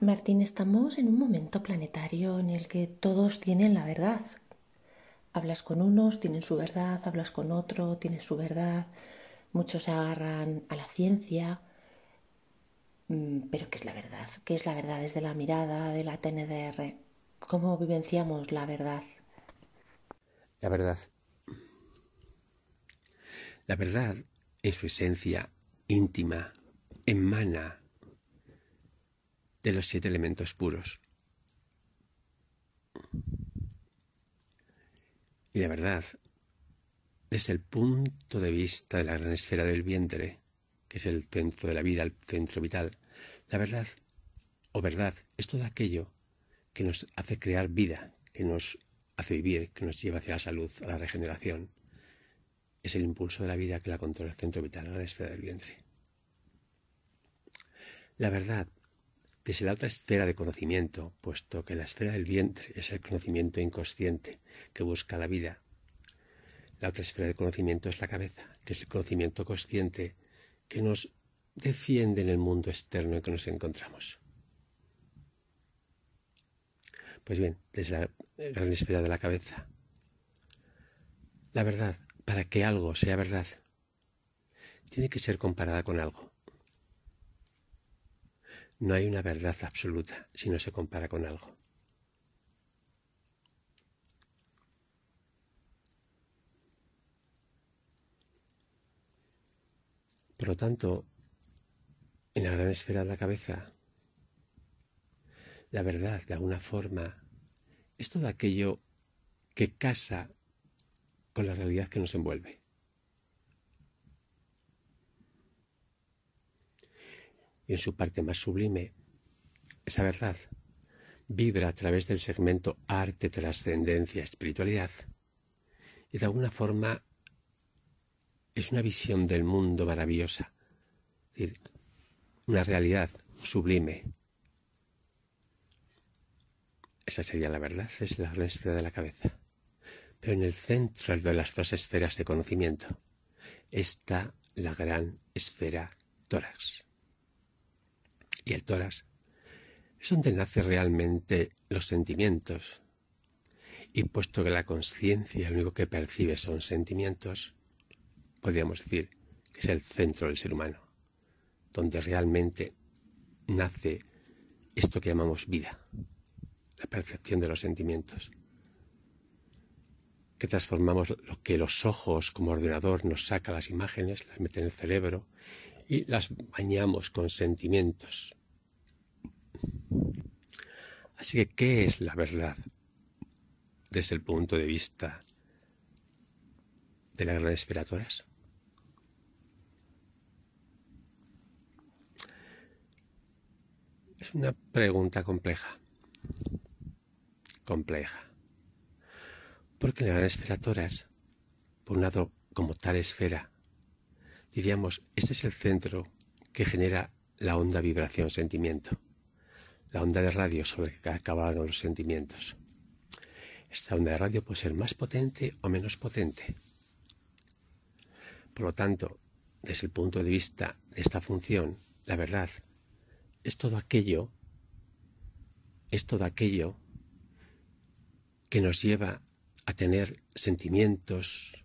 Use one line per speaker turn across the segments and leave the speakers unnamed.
Martín, estamos en un momento planetario en el que todos tienen la verdad. Hablas con unos, tienen su verdad, hablas con otro, tienen su verdad. Muchos se agarran a la ciencia. Mm, pero ¿qué es la verdad? ¿Qué es la verdad desde la mirada de la TNDR? ¿Cómo vivenciamos la verdad?
La verdad. La verdad, en su esencia íntima, emana de los siete elementos puros. Y la verdad, desde el punto de vista de la gran esfera del vientre, que es el centro de la vida, el centro vital, la verdad o verdad es todo aquello que nos hace crear vida, que nos hace vivir, que nos lleva hacia la salud, a la regeneración. Es el impulso de la vida que la controla el centro vital, la esfera del vientre. La verdad desde la otra esfera de conocimiento, puesto que la esfera del vientre es el conocimiento inconsciente que busca la vida. La otra esfera de conocimiento es la cabeza, que es el conocimiento consciente que nos defiende en el mundo externo en que nos encontramos. Pues bien, desde la gran esfera de la cabeza, la verdad, para que algo sea verdad, tiene que ser comparada con algo. No hay una verdad absoluta si no se compara con algo. Por lo tanto, en la gran esfera de la cabeza, la verdad, de alguna forma, es todo aquello que casa con la realidad que nos envuelve. Y en su parte más sublime, esa verdad vibra a través del segmento arte, trascendencia, espiritualidad y de alguna forma es una visión del mundo maravillosa, es decir, una realidad sublime. Esa sería la verdad, es la esfera de la cabeza. Pero en el centro de las dos esferas de conocimiento está la gran esfera tórax y el tórax es donde nacen realmente los sentimientos. Y puesto que la conciencia lo único que percibe son sentimientos, podríamos decir que es el centro del ser humano, donde realmente nace esto que llamamos vida, la percepción de los sentimientos, que transformamos lo que los ojos como ordenador nos saca las imágenes, las mete en el cerebro y las bañamos con sentimientos. Así que, ¿qué es la verdad desde el punto de vista de las grandes? Es una pregunta compleja. Compleja. Porque las grandes esferatoras, por un lado, como tal esfera, diríamos, este es el centro que genera la onda vibración sentimiento la onda de radio sobre la que acaban los sentimientos. Esta onda de radio puede ser más potente o menos potente. Por lo tanto, desde el punto de vista de esta función, la verdad es todo aquello, es todo aquello que nos lleva a tener sentimientos,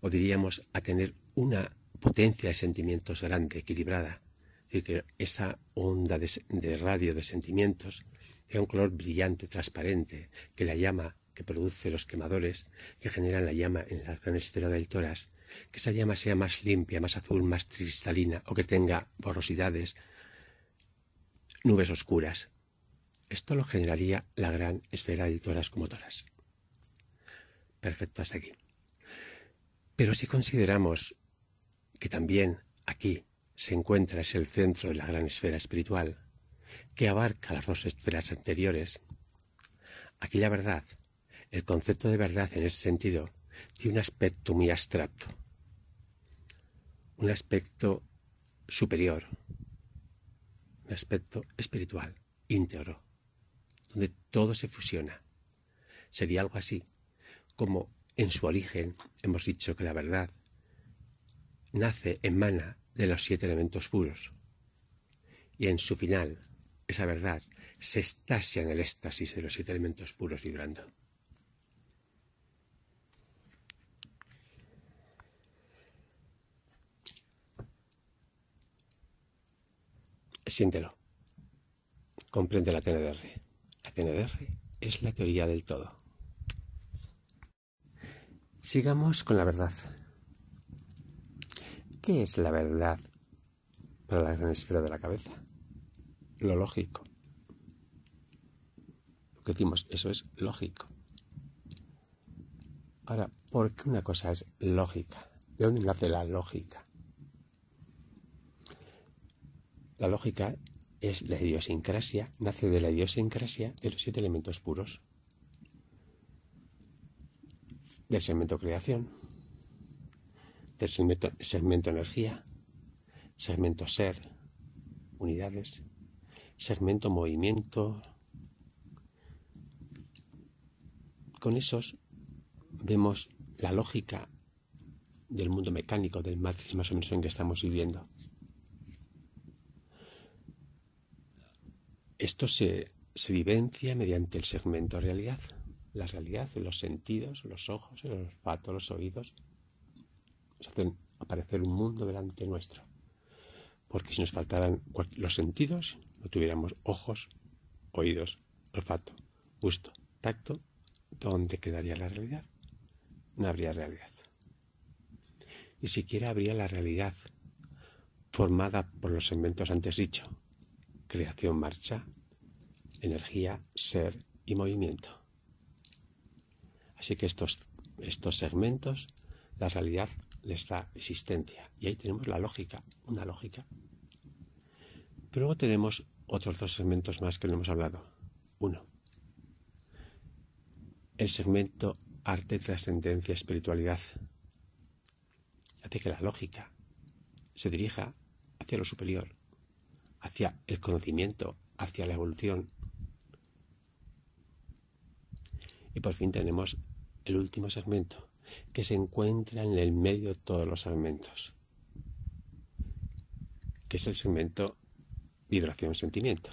o diríamos a tener una potencia de sentimientos grande, equilibrada, decir, que esa onda de, radio de sentimientos tenga un color brillante, transparente, que la llama que produce los quemadores, que generan la llama en la gran esfera del tórax, que esa llama sea más limpia, más azul, más cristalina, o que tenga borrosidades, nubes oscuras. Esto lo generaría la gran esfera del tórax como tórax. Perfecto hasta aquí. Pero si consideramos que también aquí se encuentra es el centro de la gran esfera espiritual, que abarca las dos esferas anteriores. Aquí la verdad, el concepto de verdad en ese sentido, tiene un aspecto muy abstracto, un aspecto superior, un aspecto espiritual, íntegro, donde todo se fusiona. Sería algo así, como en su origen hemos dicho que la verdad nace, emana de los siete elementos puros. y en su final, esa verdad, se estasia en el éxtasis de los siete elementos puros vibrando. Siéntelo. Comprende la TNDR. La TNDR es la teoría del todo. Sigamos con la verdad. ¿Qué es la verdad para la gran esfera de la cabeza? Lo lógico. Lo que decimos, eso es lógico. Ahora, ¿por qué una cosa es lógica? ¿De dónde nace la lógica? La lógica es la idiosincrasia, nace de la idiosincrasia de los siete elementos puros, del segmento creación, del segmento, energía, segmento ser, unidades, segmento movimiento. Con esos vemos la lógica del mundo mecánico, del matriz más o menos en que estamos viviendo. Esto se, vivencia mediante el segmento realidad, la realidad los sentidos, los ojos, el olfato, los oídos. Nos hacen aparecer un mundo delante nuestro. Porque si nos faltaran los sentidos, no tuviéramos ojos, oídos, olfato, gusto, tacto, ¿dónde quedaría la realidad? No habría realidad. Ni siquiera habría la realidad formada por los segmentos antes dicho, creación, marcha, energía, ser y movimiento. Así que estos, estos segmentos, la realidad les da existencia. Y ahí tenemos la lógica, una lógica. Pero luego tenemos otros dos segmentos más que no hemos hablado. Uno, el segmento arte, trascendencia, espiritualidad. Hace que la lógica se dirija hacia lo superior, hacia el conocimiento, hacia la evolución. Y por fin tenemos el último segmento, que se encuentra en el medio de todos los segmentos, que es el segmento vibración-sentimiento.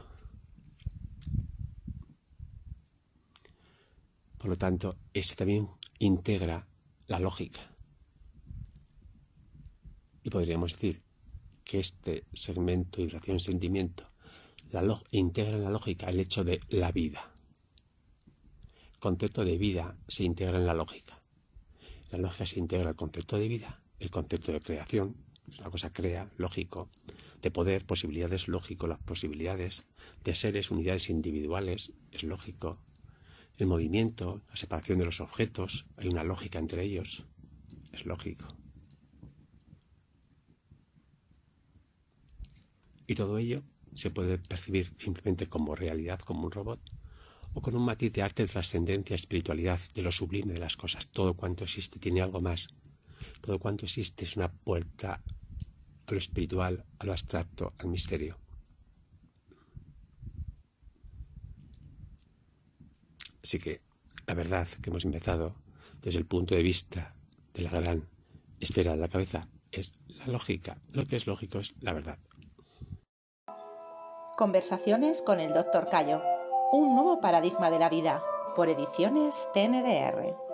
Por lo tanto, este también integra la lógica. Y podríamos decir que este segmento vibración-sentimiento integra en la lógica el hecho de la vida. Concepto de vida se integra en la lógica. la lógica se integra el concepto de vida, el concepto de creación, una cosa crea, lógico, de poder, posibilidades, lógico, las posibilidades, de seres, unidades individuales, es lógico, el movimiento, la separación de los objetos, hay una lógica entre ellos, es lógico. Y todo ello se puede percibir simplemente como realidad, como un robot, o con un matiz de arte, trascendencia, espiritualidad, de lo sublime de las cosas. Todo cuanto existe tiene algo más. Todo cuanto existe es una puerta a lo espiritual, a lo abstracto, al misterio. Así que la verdad que hemos empezado desde el punto de vista de la gran esfera de la cabeza es la lógica. Lo que es lógico es la verdad.
Conversaciones con el Dr. Cayo. Un nuevo paradigma de la vida. Por ediciones TNDR.